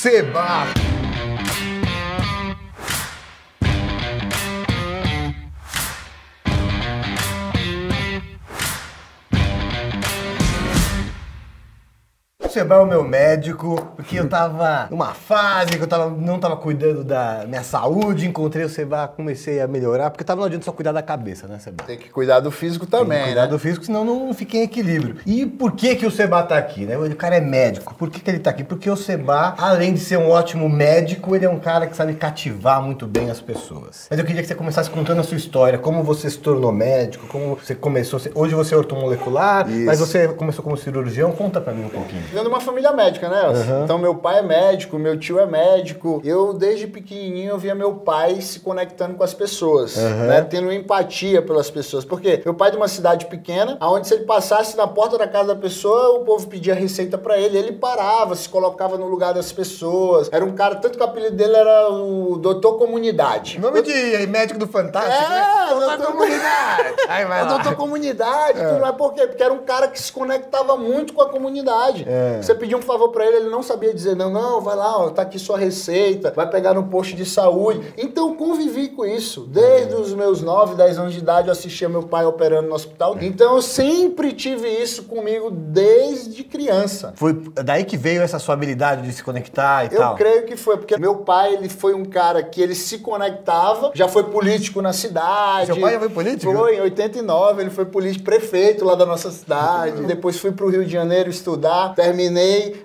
Seba. Seba é o meu médico, porque eu tava numa fase que eu tava, não tava cuidando da minha saúde, encontrei o Seba, comecei a melhorar, porque tava não adianta só cuidar da cabeça, né, Seba? Tem que cuidar do físico também, Tem que cuidar né? do físico, senão não fica em equilíbrio. E por que que o Seba tá aqui, né? O cara é médico. Por que que ele tá aqui? Porque o Seba, além de ser um ótimo médico, ele é um cara que sabe cativar muito bem as pessoas. Mas eu queria que você começasse contando a sua história, como você se tornou médico, como você começou... Hoje você é ortomolecular, Isso. mas você começou como cirurgião. Conta pra mim um pouquinho. Venho de uma família médica, né, Elcio? Então, meu pai é médico, meu tio é médico. Eu, desde pequenininho, eu via meu pai se conectando com as pessoas, né? Tendo empatia pelas pessoas. Por quê? Meu pai é de uma cidade pequena, onde se ele passasse na porta da casa da pessoa, o povo pedia receita pra ele. Ele parava, se colocava no lugar das pessoas. Era um cara, tanto que o apelido dele era o Doutor Comunidade. Nome de médico do Fantástico, É, né? doutor Doutor Comunidade. Aí vai É lá. doutor comunidade, tudo mais. Por quê? Porque era um cara que se conectava muito com a comunidade. É. Você pedia um favor pra ele, ele não sabia dizer, não, não, vai lá, ó, tá aqui sua receita, vai pegar no posto de saúde. Então eu convivi com isso. Desde os meus 9, 10 anos de idade, eu assistia meu pai operando no hospital. Então eu sempre tive isso comigo desde criança. Foi daí que veio essa sua habilidade de se conectar e Eu tal. creio que foi, porque meu pai, ele foi um cara que ele se conectava, já foi político na cidade. Seu pai já foi político? Foi, em 89, ele foi político, prefeito lá da nossa cidade. Depois fui pro Rio de Janeiro estudar, terminei,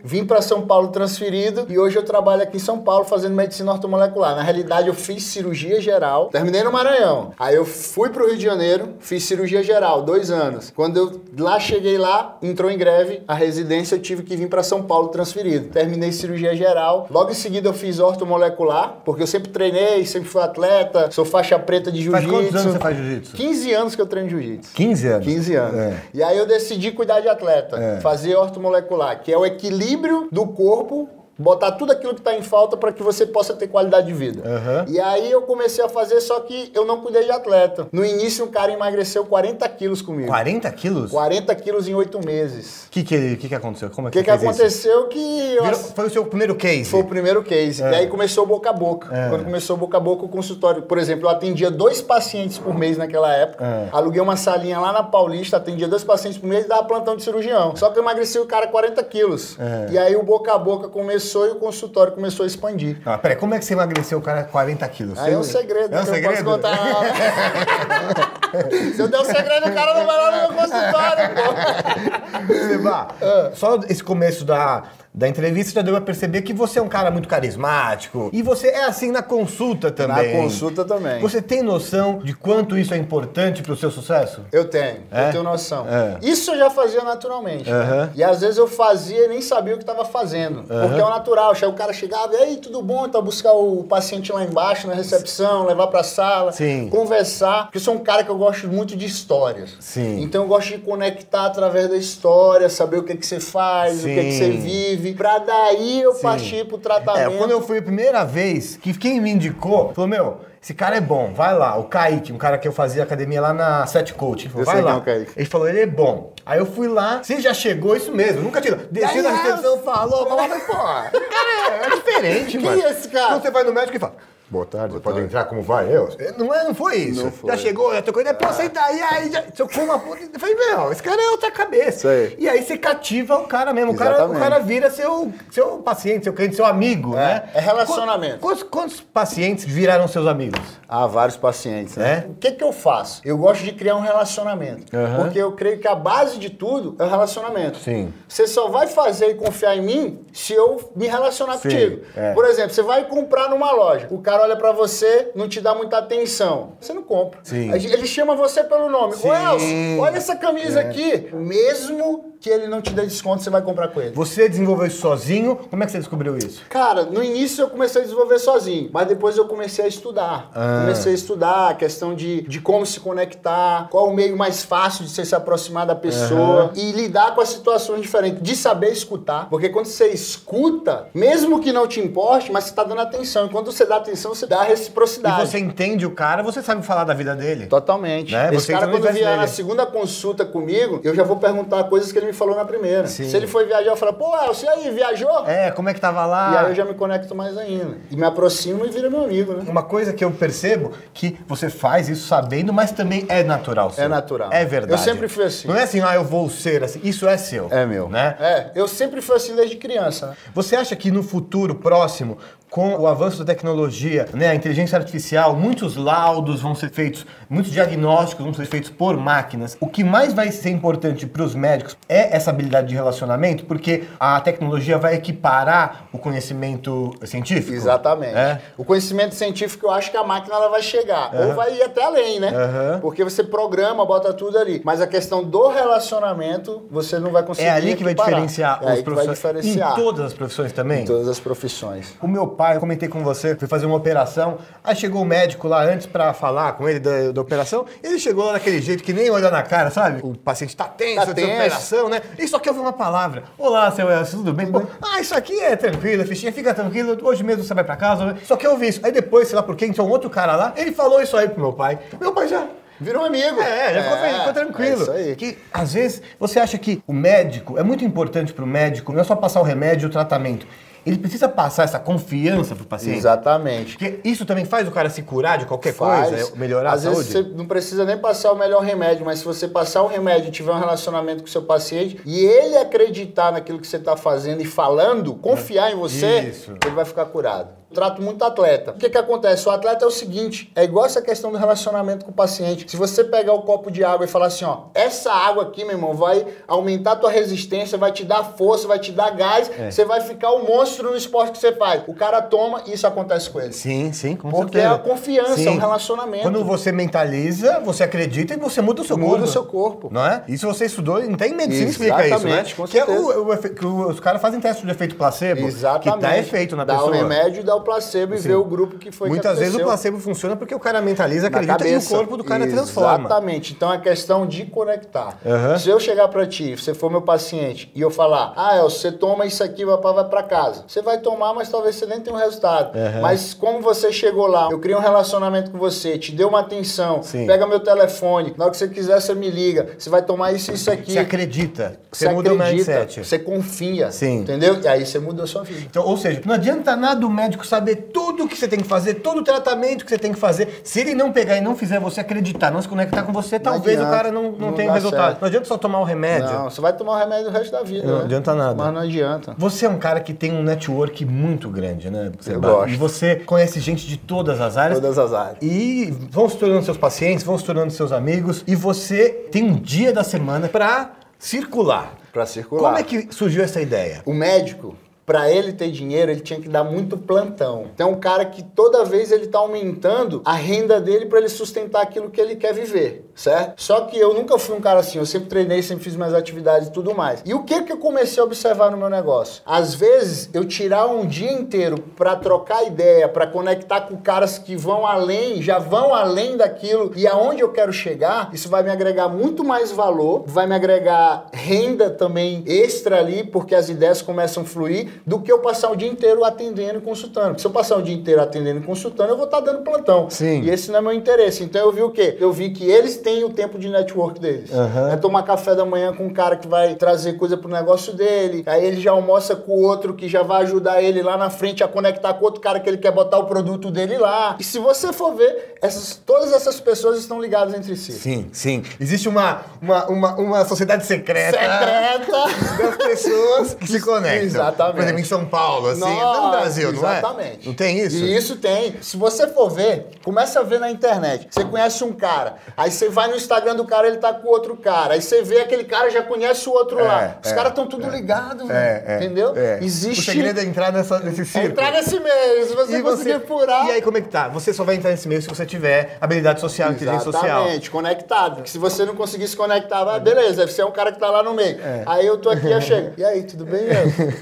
vim para São Paulo transferido e hoje eu trabalho aqui em São Paulo fazendo medicina ortomolecular. Na realidade, eu fiz cirurgia geral, terminei no Maranhão. Aí eu fui pro Rio de Janeiro, fiz cirurgia geral, dois anos. Quando eu lá cheguei lá, entrou em greve, a residência eu tive que vir para São Paulo transferido. Terminei cirurgia geral. Logo em seguida eu fiz ortomolecular, porque eu sempre treinei, sempre fui atleta, sou faixa preta de Faz jiu-jitsu. quantos anos você faz jiu-jitsu? 15 anos que eu treino jiu-jitsu. 15 anos. 15 anos. É. E aí eu decidi cuidar de atleta, É. fazer ortomolecular, que é o equilíbrio do corpo, botar tudo aquilo que está em falta para que você possa ter qualidade de vida. Aham. E aí eu comecei a fazer, só que eu não cuidei de atleta. No início um cara emagreceu 40 quilos comigo. 40 quilos? O 40 quilos em 8 meses. que, que, que, que aconteceu? Como é O que, que fez isso? aconteceu que... eu Virou- foi o seu primeiro case? Foi o primeiro case. É. E aí começou o boca a boca. É. Quando começou o boca a boca, o consultório. Por exemplo, eu atendia dois pacientes por mês naquela época. É. Aluguei uma salinha lá na Paulista, atendia dois pacientes por mês e dava plantão de cirurgião. Só que eu emagreci o cara 40 quilos. É. E aí o boca a boca começou e o consultório começou a expandir. Ah, peraí, como é que você emagreceu o cara 40 quilos? Aí é um segredo É um que eu segredo? posso contar. Se eu der um segredo, o cara não vai lá no meu consultório, pô. Seba, Ah. só esse começo da, da entrevista já deu pra perceber que você é um cara muito carismático. E você é assim na consulta Na também. consulta também. Você tem noção de quanto isso é importante pro seu sucesso? Eu tenho, É? eu tenho noção. É. Isso eu já fazia naturalmente. né? Aham. E às vezes eu fazia e nem sabia o que estava fazendo. Porque é o natural. O cara chegava, e aí, tudo bom? Então buscar o paciente lá embaixo na recepção, levar pra sala, Sim. conversar. Porque eu sou um cara que eu gosto muito de histórias. Sim. Então eu gosto de conectar através da história, saber o que, que você faz, o que, que Sim. você vive, pra daí eu Sim. partir pro tratamento. É, quando eu fui a primeira vez, que quem me indicou, falou, meu, esse cara é bom, vai lá. O Kaique, um cara que eu fazia academia lá na Set Coach. Ele falou, Eu vai lá. quem é. Ele falou, ele é bom. Aí eu fui lá, você já chegou, isso mesmo, nunca tinha. Desci na recepção, falou, falou, pô, cara é, é diferente, Quem mano. é esse cara? Quando você vai no médico e fala, Boa tarde, você pode entrar, como vai? Eu? Não, é, não foi isso. Não foi. Já chegou, já tocou pô, senta aí, aí já tocou uma puta. Eu falei, meu, esse cara é outra cabeça. E aí você cativa o cara mesmo. O cara, o cara vira seu, seu paciente, seu cliente, seu amigo, né? é relacionamento. Quantos, quantos pacientes viraram seus amigos? Há vários pacientes, né? É? O que, que eu faço? Eu gosto de criar um relacionamento. Aham. Porque eu creio que a base de tudo é o relacionamento. Sim. Você só vai fazer e confiar em mim se eu me relacionar Sim, contigo. é. Por exemplo, você vai comprar numa loja. O cara olha pra você, não te dá muita atenção. Você não compra. Sim. Ele chama você pelo nome. Sim. É. Elcio, olha essa camisa aqui. Mesmo que ele não te dê desconto, você vai comprar com ele. Você desenvolveu isso sozinho? Como é que você descobriu isso? Cara, no início eu comecei a desenvolver sozinho, mas depois eu comecei a estudar. Ah. Comecei a estudar a questão de, de como se conectar, qual o meio mais fácil de você se aproximar da pessoa e lidar com as situações diferentes, de saber escutar. Porque quando você escuta, mesmo que não te importe, mas você está dando atenção. E quando você dá atenção, você dá a E reciprocidade. você entende o cara, você sabe falar da vida dele. Totalmente. Né? Esse Você cara, quando vier na dele. segunda consulta comigo, eu já vou perguntar coisas que ele me falou na primeira. Sim. Se ele foi viajar, eu falo, pô, Elcio, e aí, viajou? É, como é que tava lá? E aí eu já me conecto mais ainda. E me aproximo e vira meu amigo, né? Uma coisa que eu percebo que você faz isso sabendo, mas também é natural. seu. É natural. É verdade. Eu sempre fui assim. Não é assim, ah, eu vou ser assim. Isso é seu. É meu. Né? É, eu sempre fui assim desde criança, né? Você acha que no futuro próximo, com o avanço da tecnologia, né, a inteligência artificial, muitos laudos vão ser feitos, muitos diagnósticos vão ser feitos por máquinas. O que mais vai ser importante para os médicos é essa habilidade de relacionamento, porque a tecnologia vai equiparar o conhecimento científico. Exatamente. É? O conhecimento científico, eu acho que a máquina ela vai chegar. Ou vai ir até além, né? Aham. Porque você programa, bota tudo ali. Mas a questão do relacionamento, você não vai conseguir. É ali que vai equiparar. diferenciar é os que vai profissionais. diferenciar. Em todas as profissões também? Em todas as profissões. O meu pai, eu comentei com você, fui fazer uma operação, aí chegou o médico lá antes pra falar com ele da, da operação, ele chegou lá daquele jeito que nem olha na cara, sabe? O paciente tá tenso, Tá tenso. operação, né? E só que ouve uma palavra. Olá, seu Elcio, tudo bem? Pô, ah, isso aqui é tranquilo, fichinha, fica tranquilo, hoje mesmo você vai pra casa. Só que eu ouvi isso. Aí depois, sei lá por quê, então um outro cara lá, ele falou isso aí pro meu pai. Meu pai já... Vira um amigo. É, já ficou, ficou tranquilo. É isso aí. Que às vezes você acha que o médico é muito importante para o médico, não é só passar o remédio e o tratamento. Ele precisa passar essa confiança para o paciente. Exatamente. Porque isso também faz o cara se curar de qualquer Faz. coisa, é melhorar Às a saúde. vezes você não precisa nem passar o melhor remédio, mas se você passar o remédio e tiver um relacionamento com o seu paciente e ele acreditar naquilo que você está fazendo e falando, confiar em você, Isso. ele vai ficar curado. Trato muito atleta. O que, que acontece? O atleta é o seguinte: é igual essa questão do relacionamento com o paciente. Se você pegar o copo de água e falar assim, ó, essa água aqui, meu irmão, vai aumentar a tua resistência, vai te dar força, vai te dar gás, É. você vai ficar um monstro no esporte que você faz. O cara toma e isso acontece com ele. Sim, sim, com Porque certeza. é a confiança, Sim. é um relacionamento. Quando você mentaliza, você acredita e você muda o seu Muda corpo. o seu corpo. Não é? Isso você estudou, não tem medicina que explica isso, né? Exatamente, com que é o, o que os caras fazem teste de efeito placebo, Exatamente. que dá efeito na dá pessoa. o remédio, dá o placebo e Sim. vê o grupo que foi Muitas que vezes o placebo funciona porque o cara mentaliza, na acredita cabeça. e o corpo do cara transforma. Exatamente. Então é questão de conectar. Aham. Se eu chegar pra ti, você for meu paciente, e eu falar, ah, El, você toma isso aqui, vai pra casa. Você vai tomar, mas talvez você nem tenha um resultado. Aham. Mas como você chegou lá, eu criei um relacionamento com você, te dei uma atenção, Sim. pega meu telefone, na hora que você quiser, você me liga. Você vai tomar isso e isso aqui. Você acredita. Você, Você muda o acredita, mindset. você confia. Sim. Entendeu? E aí você muda a sua vida. Então, ou seja, não adianta nada o médico saber tudo o que você tem que fazer, todo o tratamento que você tem que fazer. Se ele não pegar e não fizer você acreditar, não se conectar com você, talvez o adianta, cara não, não, não tenha resultado. certo. Não adianta só tomar o remédio. Não, você vai tomar o remédio o resto da vida. Não né? adianta nada. Mas não adianta. Você é um cara que tem um network muito grande, né? Seba? gosto. E você conhece gente de todas as áreas. Todas as áreas. E vão se tornando seus pacientes, vão se tornando seus amigos. E você tem um dia da semana pra circular. Pra circular. Como é que surgiu essa ideia? O médico, pra ele ter dinheiro, ele tinha que dar muito plantão. Então, um cara que toda vez ele tá aumentando a renda dele pra ele sustentar aquilo que ele quer viver, certo? Só que eu nunca fui um cara assim, eu sempre treinei, sempre fiz minhas atividades e tudo mais. E o que que eu comecei a observar no meu negócio? Às vezes, eu tirar um dia inteiro pra trocar ideia, pra conectar com caras que vão além, já vão além daquilo e aonde eu quero chegar, isso vai me agregar muito mais valor, vai me agregar renda também extra ali, porque as ideias começam a fluir, do que eu passar o dia inteiro atendendo e consultando. Porque se eu passar o dia inteiro atendendo e consultando, eu vou estar dando plantão. Sim. E esse não é meu interesse. Então eu vi o quê? Eu vi que eles têm o tempo de network deles. Aham. É tomar café da manhã com um cara que vai trazer coisa pro negócio dele. Aí ele já almoça com o outro que já vai ajudar ele lá na frente a conectar com outro cara que ele quer botar o produto dele lá. E se você for ver, essas, todas essas pessoas estão ligadas entre si. Sim, sim. Existe uma, uma, uma, uma sociedade secreta. Secreta. Das pessoas que se conectam. Exatamente. Por exemplo, em São Paulo, assim. até no Nossa, Brasil, não é? Exatamente. Não tem isso? E isso tem. Se você for ver, começa a ver na internet. Você conhece um cara, aí você vai no Instagram do cara, ele tá com outro cara. Aí você vê aquele cara já conhece o outro É, lá. Os é, caras estão tudo ligados, É, é, entendeu? é. Existe. O segredo é entrar nessa, nesse é círculo. entrar nesse meio. Se você E conseguir furar. E aí, como é que tá? Você só vai entrar nesse meio se você tiver habilidade social, inteligência social. Exatamente, conectado. Porque se você não conseguir se conectar, vai, beleza, você é um cara que tá lá no meio. Aí eu tô aqui, eu chego. E aí, tudo bem?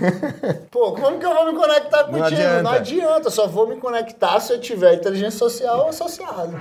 Pô, como que eu vou me conectar contigo? adianta. Não adianta, só vou me conectar se eu tiver inteligência social associada.